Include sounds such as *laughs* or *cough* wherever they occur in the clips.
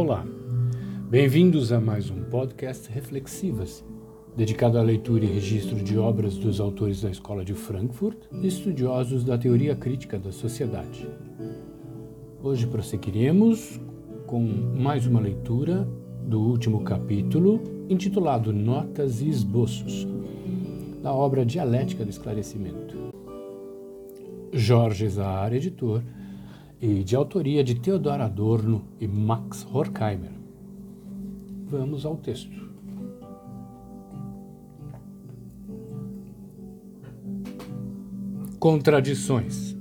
Olá, bem-vindos a mais um podcast Reflexivas, dedicado à leitura e registro de obras dos autores da Escola de Frankfurt e estudiosos da teoria crítica da sociedade. Hoje prosseguiremos com mais uma leitura do último capítulo, intitulado Notas e Esboços, da obra Dialética do Esclarecimento. Jorge Zahar, editor, e de autoria de Theodor Adorno e Max Horkheimer. Vamos ao texto. Contradições.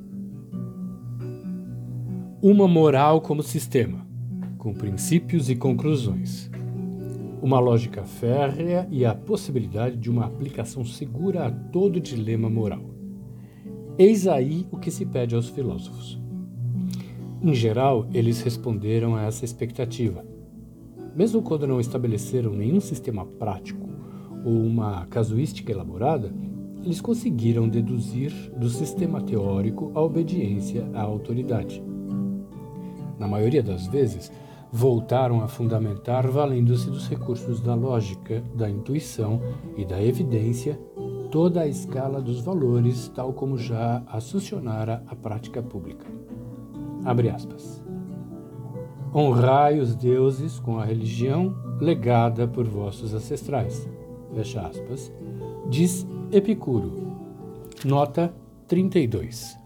Uma moral como sistema, com princípios e conclusões. Uma lógica férrea e a possibilidade de uma aplicação segura a todo dilema moral. Eis aí o que se pede aos filósofos. Em geral, eles responderam a essa expectativa. Mesmo quando não estabeleceram nenhum sistema prático ou uma casuística elaborada, eles conseguiram deduzir do sistema teórico a obediência à autoridade. Na maioria das vezes, voltaram a fundamentar valendo-se dos recursos da lógica, da intuição e da evidência toda a escala dos valores, tal como já assuncionara a prática pública. Abre aspas. Honrai os deuses com a religião legada por vossos ancestrais. Fecha aspas. Diz Epicuro. Nota 32.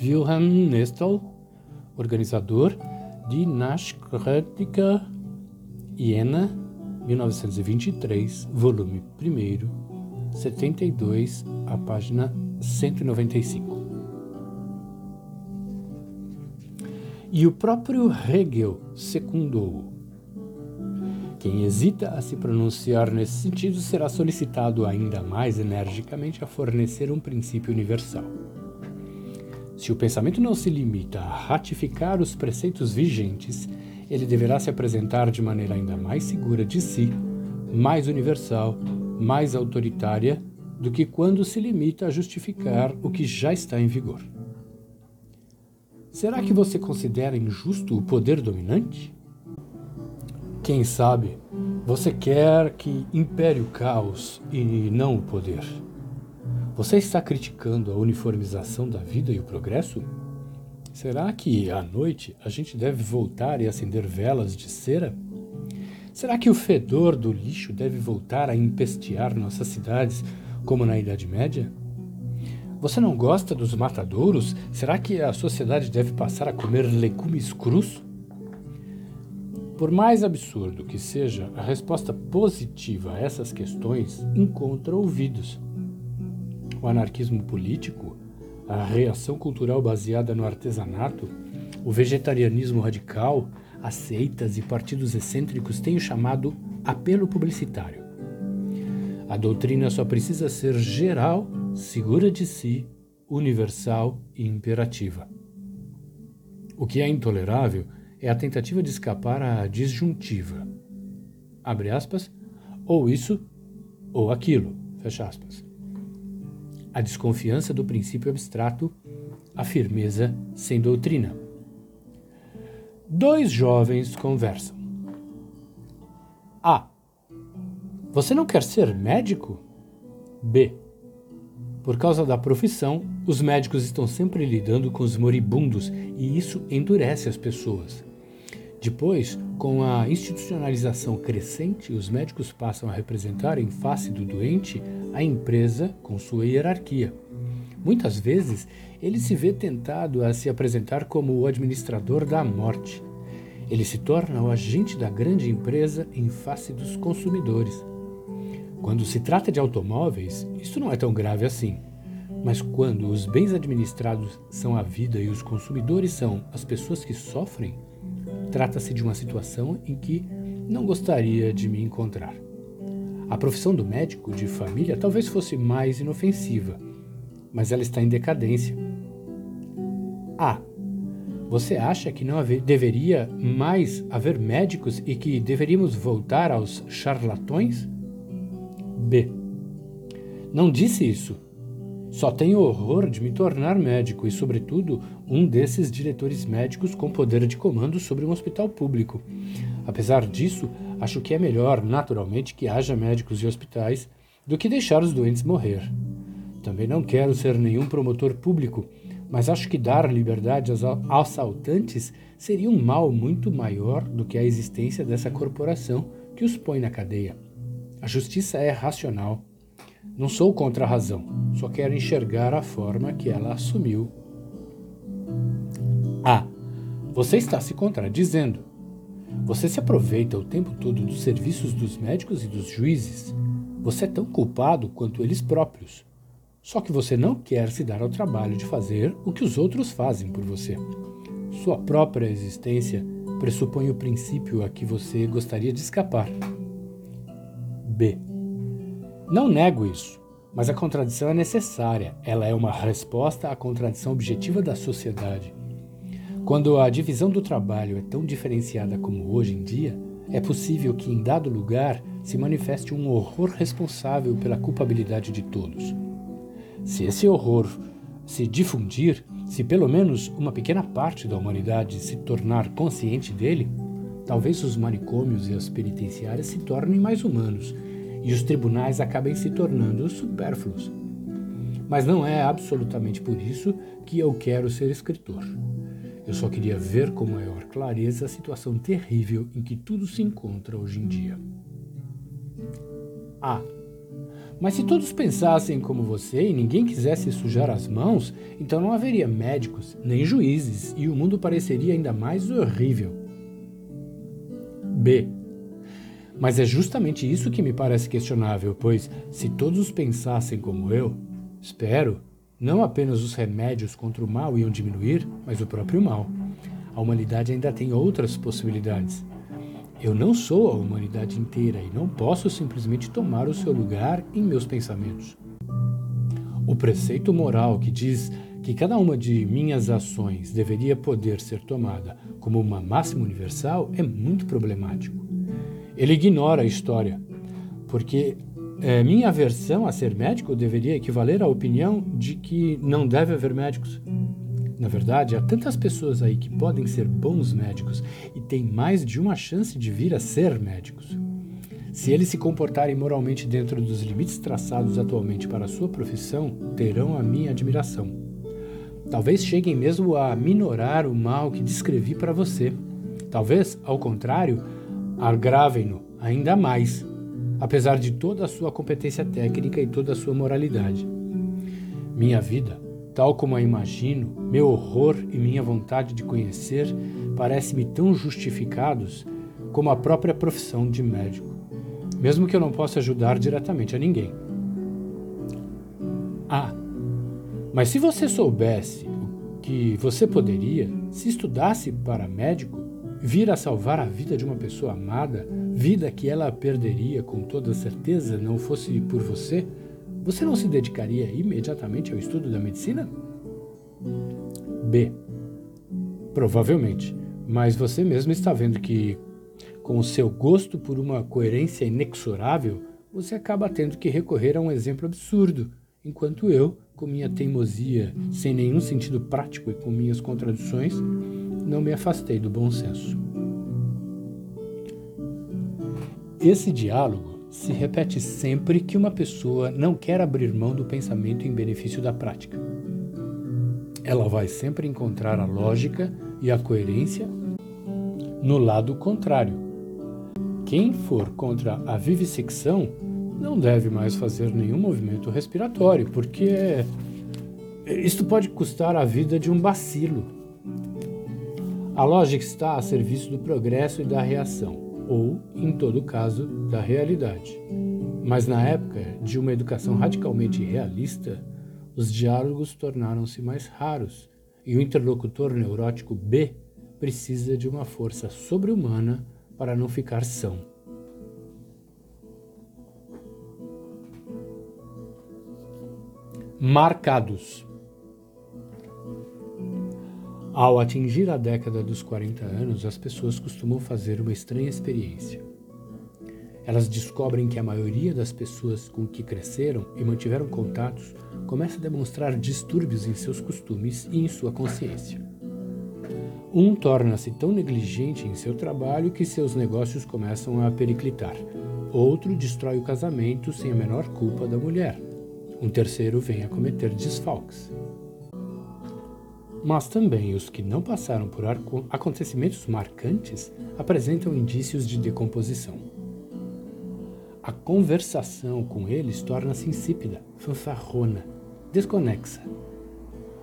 Wilhelm Nestle, organizador de Nachkritiker, Iena, 1923, volume 1, 72, a página 195. E o próprio Hegel secundou. Quem hesita a se pronunciar nesse sentido será solicitado ainda mais energicamente a fornecer um princípio universal. Se o pensamento não se limita a ratificar os preceitos vigentes, ele deverá se apresentar de maneira ainda mais segura de si, mais universal, mais autoritária do que quando se limita a justificar o que já está em vigor. Será que você considera injusto o poder dominante? Quem sabe você quer que impere o caos e não o poder? Você está criticando a uniformização da vida e o progresso? Será que à noite a gente deve voltar e acender velas de cera? Será que o fedor do lixo deve voltar a empestear nossas cidades como na Idade Média? Você não gosta dos matadouros? Será que a sociedade deve passar a comer legumes crus? Por mais absurdo que seja, a resposta positiva a essas questões encontra ouvidos. O anarquismo político, a reação cultural baseada no artesanato, o vegetarianismo radical, as seitas e partidos excêntricos têm o chamado apelo publicitário. A doutrina só precisa ser geral segura de si, universal e imperativa. O que é intolerável é a tentativa de escapar à disjuntiva. Abre aspas, ou isso ou aquilo, fecha aspas. A desconfiança do princípio abstrato, a firmeza sem doutrina. Dois jovens conversam. A. Você não quer ser médico? B. Por causa da profissão, os médicos estão sempre lidando com os moribundos e isso endurece as pessoas. Depois, com a institucionalização crescente, os médicos passam a representar em face do doente a empresa com sua hierarquia. Muitas vezes, ele se vê tentado a se apresentar como o administrador da morte. Ele se torna o agente da grande empresa em face dos consumidores. Quando se trata de automóveis, isso não é tão grave assim. Mas quando os bens administrados são a vida e os consumidores são as pessoas que sofrem, trata-se de uma situação em que não gostaria de me encontrar. A profissão do médico de família talvez fosse mais inofensiva, mas ela está em decadência. A. Você acha que não haver, deveria mais haver médicos e que deveríamos voltar aos charlatões? B. Não disse isso. Só tenho horror de me tornar médico e, sobretudo, um desses diretores médicos com poder de comando sobre um hospital público. Apesar disso, acho que é melhor, naturalmente, que haja médicos e hospitais do que deixar os doentes morrer. Também não quero ser nenhum promotor público, mas acho que dar liberdade aos assaltantes seria um mal muito maior do que a existência dessa corporação que os põe na cadeia. A justiça é racional não sou contra a razão, só quero enxergar a forma que ela assumiu. Ah, você está se contradizendo. Você se aproveita o tempo todo dos serviços dos médicos e dos juízes. Você é tão culpado quanto eles próprios. Só que você não quer se dar ao trabalho de fazer o que os outros fazem por você. Sua própria existência pressupõe o princípio a que você gostaria de escapar. B. Não nego isso, mas a contradição é necessária. Ela é uma resposta à contradição objetiva da sociedade. Quando a divisão do trabalho é tão diferenciada como hoje em dia, é possível que em dado lugar se manifeste um horror responsável pela culpabilidade de todos. Se esse horror se difundir, se pelo menos uma pequena parte da humanidade se tornar consciente dele, talvez os manicômios e as penitenciárias se tornem mais humanos e os tribunais acabem se tornando supérfluos. Mas não é absolutamente por isso que eu quero ser escritor. Eu só queria ver com maior clareza a situação terrível em que tudo se encontra hoje em dia. Ah, mas se todos pensassem como você e ninguém quisesse sujar as mãos, então não haveria médicos, nem juízes, e o mundo pareceria ainda mais horrível. B. Mas é justamente isso que me parece questionável, pois se todos pensassem como eu, espero, não apenas os remédios contra o mal iam diminuir, mas o próprio mal. A humanidade ainda tem outras possibilidades. Eu não sou a humanidade inteira e não posso simplesmente tomar o seu lugar em meus pensamentos. O preceito moral que diz que cada uma de minhas ações deveria poder ser tomada como uma máxima universal é muito problemático. Ele ignora a história, porque é, minha aversão a ser médico deveria equivaler à opinião de que não deve haver médicos. Na verdade, há tantas pessoas aí que podem ser bons médicos e têm mais de uma chance de vir a ser médicos. Se eles se comportarem moralmente dentro dos limites traçados atualmente para a sua profissão, terão a minha admiração. Talvez cheguem mesmo a minorar o mal que descrevi para você. Talvez, ao contrário, agravem-no ainda mais, apesar de toda a sua competência técnica e toda a sua moralidade. Minha vida, tal como a imagino, meu horror e minha vontade de conhecer parecem-me tão justificados como a própria profissão de médico, mesmo que eu não possa ajudar diretamente a ninguém. Ah, mas se você soubesse o que você poderia, se estudasse para médico, vir a salvar a vida de uma pessoa amada, vida que ela perderia com toda certeza não fosse por você, você não se dedicaria imediatamente ao estudo da medicina? B. Provavelmente, mas você mesmo está vendo que, com o seu gosto por uma coerência inexorável, você acaba tendo que recorrer a um exemplo absurdo, enquanto eu, com minha teimosia sem nenhum sentido prático e com minhas contradições, não me afastei do bom senso. Esse diálogo se repete sempre que uma pessoa não quer abrir mão do pensamento em benefício da prática. Ela vai sempre encontrar a lógica e a coerência no lado contrário. Quem for contra a vivissecção não deve mais fazer nenhum movimento respiratório, porque isto pode custar a vida de um bacilo. A lógica está a serviço do progresso e da reação, ou, em todo caso, da realidade. Mas na época de uma educação radicalmente realista, os diálogos tornaram-se mais raros e o interlocutor neurótico B precisa de uma força sobre-humana para não ficar são. Marcados. Ao atingir a década dos 40 anos, as pessoas costumam fazer uma estranha experiência. elas descobrem que a maioria das pessoas com que cresceram e mantiveram contatos começa a demonstrar distúrbios em seus costumes e em sua consciência. Um torna-se tão negligente em seu trabalho que seus negócios começam a periclitar. Outro destrói o casamento sem a menor culpa da mulher. Um terceiro vem a cometer desfalques. Mas também os que não passaram por acontecimentos marcantes apresentam indícios de decomposição. A conversação com eles torna-se insípida, fanfarrona, desconexa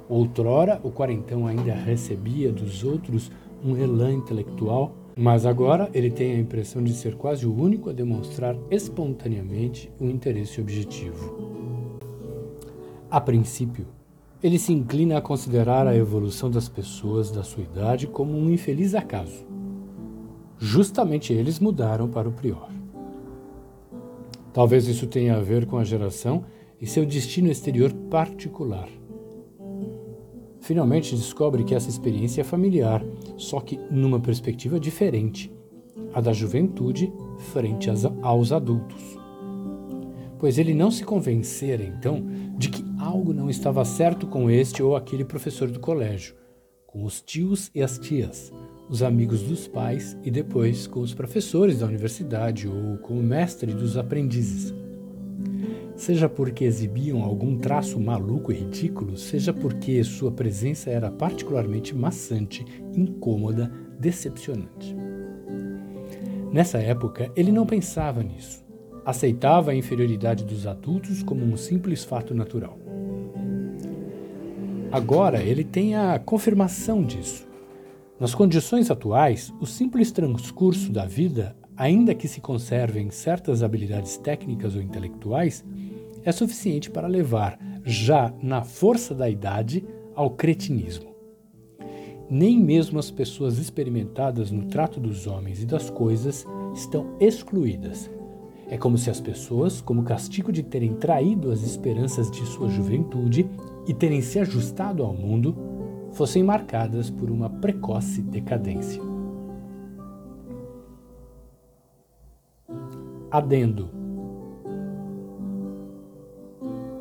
Outrora, o quarentão ainda recebia dos outros um elan intelectual, mas agora ele tem a impressão de ser quase o único a demonstrar espontaneamente um interesse objetivo. A princípio, ele se inclina a considerar a evolução das pessoas da sua idade como um infeliz acaso. Justamente eles mudaram para o prior. Talvez isso tenha a ver com a geração e seu destino exterior particular finalmente descobre que essa experiência é familiar, só que numa perspectiva diferente, a da juventude frente aos adultos. Pois ele não se convencera, então, de que algo não estava certo com este ou aquele professor do colégio, com os tios e as tias, os amigos dos pais e depois com os professores da universidade ou com o mestre dos aprendizes seja porque exibiam algum traço maluco e ridículo, seja porque sua presença era particularmente maçante, incômoda, decepcionante. Nessa época, ele não pensava nisso. Aceitava a inferioridade dos adultos como um simples fato natural. Agora ele tem a confirmação disso. Nas condições atuais, o simples transcurso da vida, ainda que se conservem certas habilidades técnicas ou intelectuais, é suficiente para levar, já na força da idade, ao cretinismo. Nem mesmo as pessoas experimentadas no trato dos homens e das coisas estão excluídas. É como se as pessoas, como castigo de terem traído as esperanças de sua juventude e terem se ajustado ao mundo, fossem marcadas por uma precoce decadência. Adendo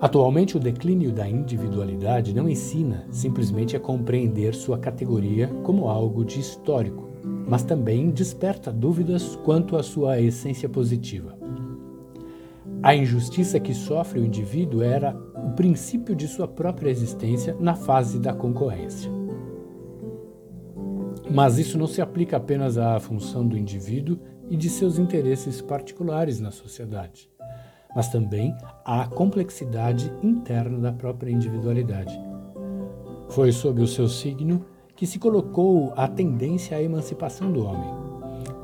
Atualmente, o declínio da individualidade não ensina simplesmente a compreender sua categoria como algo de histórico, mas também desperta dúvidas quanto à sua essência positiva. A injustiça que sofre o indivíduo era o princípio de sua própria existência na fase da concorrência. Mas isso não se aplica apenas à função do indivíduo e de seus interesses particulares na sociedade mas também à complexidade interna da própria individualidade. Foi sob o seu signo que se colocou a tendência à emancipação do homem,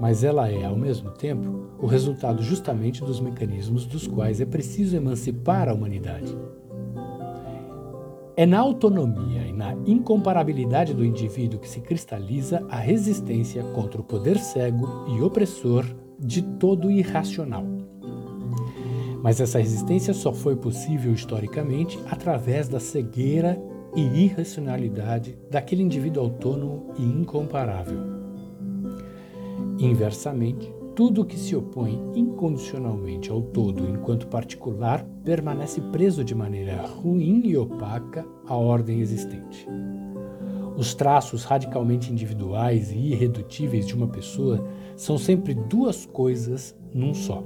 mas ela é, ao mesmo tempo, o resultado justamente dos mecanismos dos quais é preciso emancipar a humanidade. É na autonomia e na incomparabilidade do indivíduo que se cristaliza a resistência contra o poder cego e opressor de todo irracional. Mas essa resistência só foi possível historicamente através da cegueira e irracionalidade daquele indivíduo autônomo e incomparável. Inversamente, tudo que se opõe incondicionalmente ao todo enquanto particular permanece preso de maneira ruim e opaca à ordem existente. Os traços radicalmente individuais e irredutíveis de uma pessoa são sempre duas coisas num só.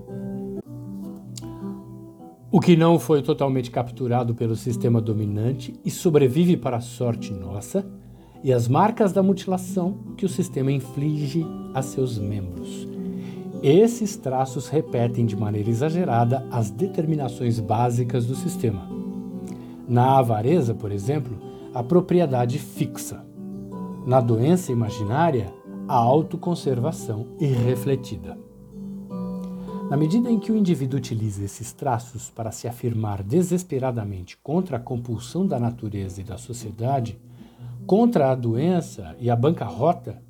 O que não foi totalmente capturado pelo sistema dominante e sobrevive para a sorte nossa, e as marcas da mutilação que o sistema inflige a seus membros. Esses traços repetem de maneira exagerada as determinações básicas do sistema. Na avareza, por exemplo, a propriedade fixa. Na doença imaginária, a autoconservação irrefletida. Na medida em que o indivíduo utiliza esses traços para se afirmar desesperadamente contra a compulsão da natureza e da sociedade, contra a doença e a bancarrota,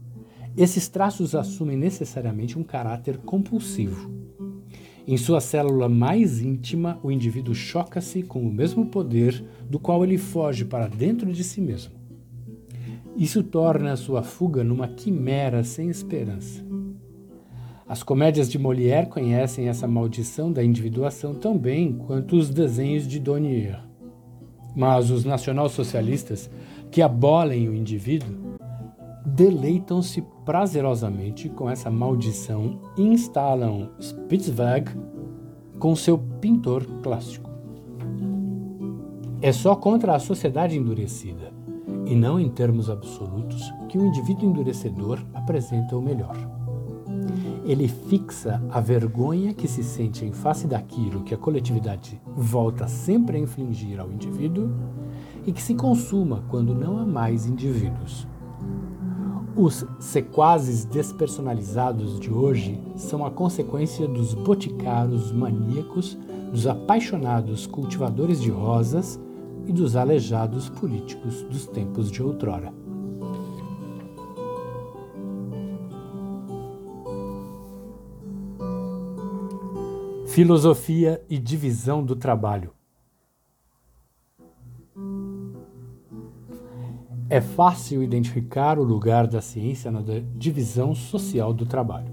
esses traços assumem necessariamente um caráter compulsivo. Em sua célula mais íntima, o indivíduo choca-se com o mesmo poder do qual ele foge para dentro de si mesmo. Isso torna a sua fuga numa quimera sem esperança. As comédias de Molière conhecem essa maldição da individuação tão bem quanto os desenhos de Donier. Mas os nacionalsocialistas, que abolem o indivíduo, deleitam-se prazerosamente com essa maldição e instalam Spitzweg com seu pintor clássico. É só contra a sociedade endurecida, e não em termos absolutos, que o indivíduo endurecedor apresenta o melhor. Ele fixa a vergonha que se sente em face daquilo que a coletividade volta sempre a infligir ao indivíduo e que se consuma quando não há mais indivíduos. Os sequazes despersonalizados de hoje são a consequência dos boticários maníacos, dos apaixonados cultivadores de rosas e dos aleijados políticos dos tempos de outrora. Filosofia e divisão do trabalho. É fácil identificar o lugar da ciência na divisão social do trabalho.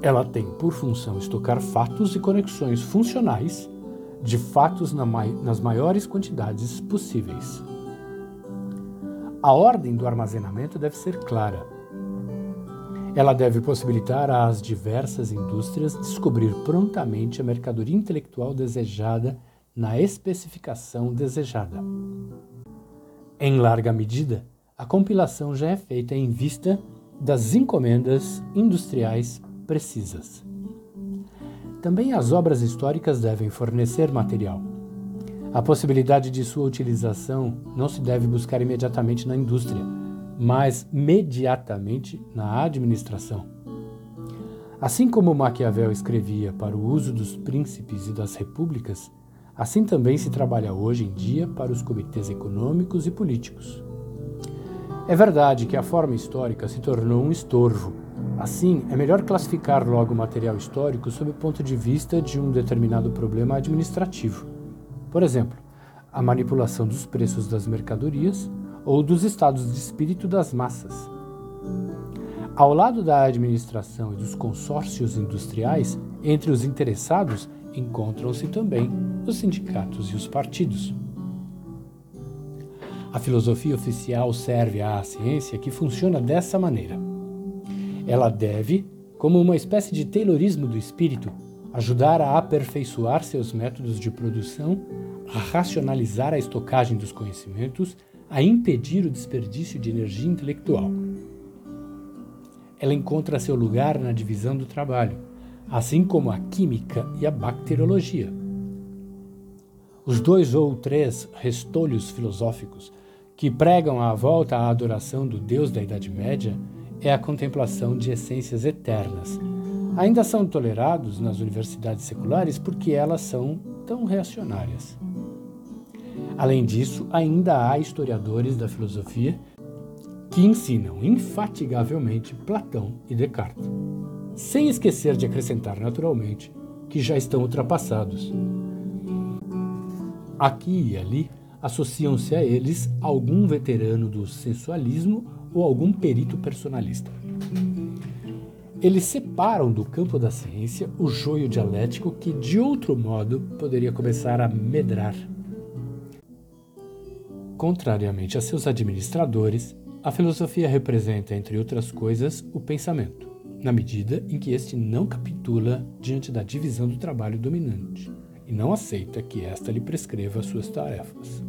Ela tem por função estocar fatos e conexões funcionais de fatos nas maiores quantidades possíveis. A ordem do armazenamento deve ser clara. Ela deve possibilitar às diversas indústrias descobrir prontamente a mercadoria intelectual desejada na especificação desejada. Em larga medida, a compilação já é feita em vista das encomendas industriais precisas. Também as obras históricas devem fornecer material. A possibilidade de sua utilização não se deve buscar imediatamente na indústria, mas mediatamente na administração. Assim como Maquiavel escrevia para o uso dos príncipes e das repúblicas, Assim também se trabalha hoje em dia para os comitês econômicos e políticos. É verdade que a forma histórica se tornou um estorvo. Assim, é melhor classificar logo o material histórico sob o ponto de vista de um determinado problema administrativo. Por exemplo, a manipulação dos preços das mercadorias ou dos estados de espírito das massas. Ao lado da administração e dos consórcios industriais, entre os interessados encontram-se também os sindicatos e os partidos. A filosofia oficial serve à ciência que funciona dessa maneira. Ela deve, como uma espécie de taylorismo do espírito, ajudar a aperfeiçoar seus métodos de produção, a racionalizar a estocagem dos conhecimentos, a impedir o desperdício de energia intelectual. Ela encontra seu lugar na divisão do trabalho, assim como a química e a bacteriologia. Os dois ou três restolhos filosóficos que pregam a volta à adoração do Deus da Idade Média é a contemplação de essências eternas. Ainda são tolerados nas universidades seculares porque elas são tão reacionárias. Além disso, ainda há historiadores da filosofia que ensinam infatigavelmente Platão e Descartes sem esquecer de acrescentar naturalmente que já estão ultrapassados. Aqui e ali associam-se a eles algum veterano do sensualismo ou algum perito personalista. Eles separam do campo da ciência o joio dialético que, de outro modo, poderia começar a medrar. Contrariamente a seus administradores, a filosofia representa, entre outras coisas, o pensamento na medida em que este não capitula diante da divisão do trabalho dominante e não aceita que esta lhe prescreva suas tarefas.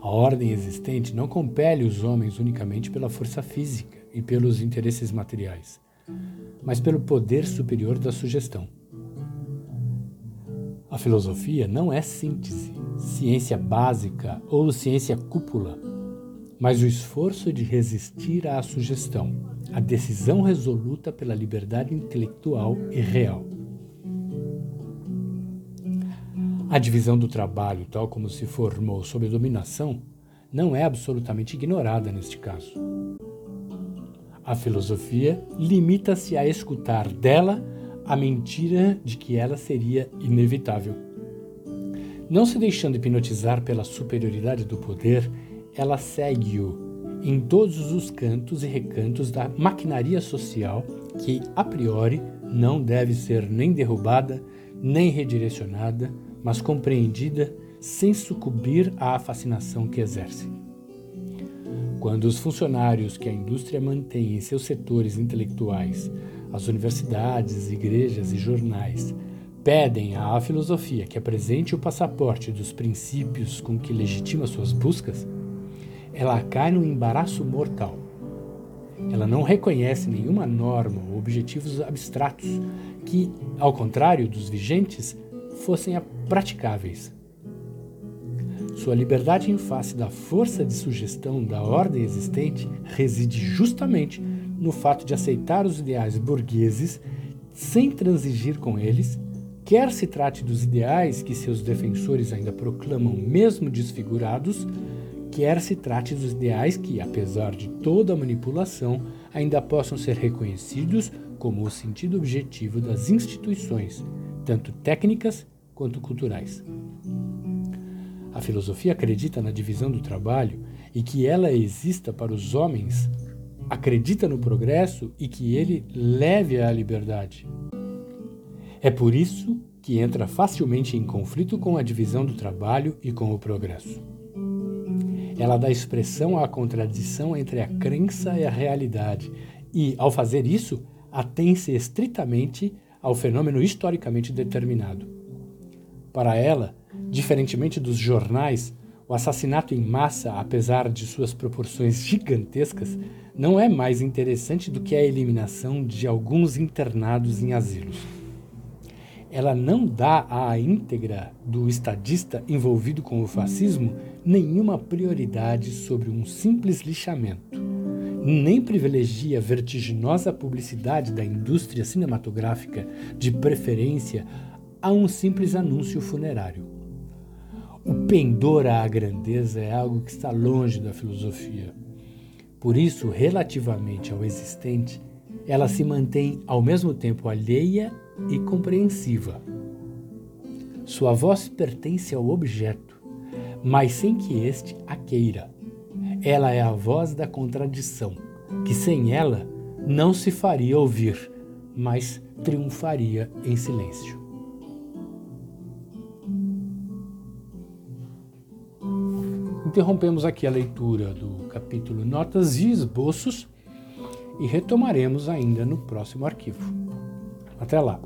A ordem existente não compele os homens unicamente pela força física e pelos interesses materiais, mas pelo poder superior da sugestão. A filosofia não é síntese, ciência básica ou ciência cúpula, mas o esforço de resistir à sugestão, a decisão resoluta pela liberdade intelectual e real. A divisão do trabalho, tal como se formou sob a dominação, não é absolutamente ignorada neste caso. A filosofia limita-se a escutar dela a mentira de que ela seria inevitável. Não se deixando hipnotizar pela superioridade do poder, ela segue-o em todos os cantos e recantos da maquinaria social que, a priori, não deve ser nem derrubada, nem redirecionada, mas compreendida sem sucumbir à fascinação que exerce. Quando os funcionários que a indústria mantém em seus setores intelectuais, as universidades, igrejas e jornais, pedem à filosofia que apresente o passaporte dos princípios com que legitima suas buscas, ela cai no embaraço mortal. Ela não reconhece nenhuma norma ou objetivos abstratos que, ao contrário dos vigentes, fossem praticáveis. Sua liberdade em face da força de sugestão da ordem existente reside justamente no fato de aceitar os ideais burgueses sem transigir com eles, quer se trate dos ideais que seus defensores ainda proclamam mesmo desfigurados, quer se trate dos ideais que, apesar de toda a manipulação, ainda possam ser reconhecidos como o sentido objetivo das instituições, tanto técnicas quanto culturais. A filosofia acredita na divisão do trabalho e que ela exista para os homens, acredita no progresso e que ele leve à liberdade. É por isso que entra facilmente em conflito com a divisão do trabalho e com o progresso. Ela dá expressão à contradição entre a crença e a realidade, e, ao fazer isso, atém-se estritamente ao fenômeno historicamente determinado. Para ela, diferentemente dos jornais, o assassinato em massa, apesar de suas proporções *laughs* gigantescas, não é mais interessante do que a eliminação de alguns internados em asilos. Ela não dá à íntegra do estadista envolvido com o fascismo nenhuma prioridade sobre um simples lixamento, nem privilegia a vertiginosa publicidade da indústria cinematográfica de preferência a um simples anúncio funerário. O pendor à grandeza é algo que está longe da filosofia. Por isso, relativamente ao existente, ela se mantém ao mesmo tempo alheia e compreensiva. Sua voz pertence ao objeto, mas sem que este a queira. Ela é a voz da contradição, que sem ela não se faria ouvir, mas triunfaria em silêncio. Interrompemos aqui a leitura do capítulo Notas e Esboços e retomaremos ainda no próximo arquivo. Até lá!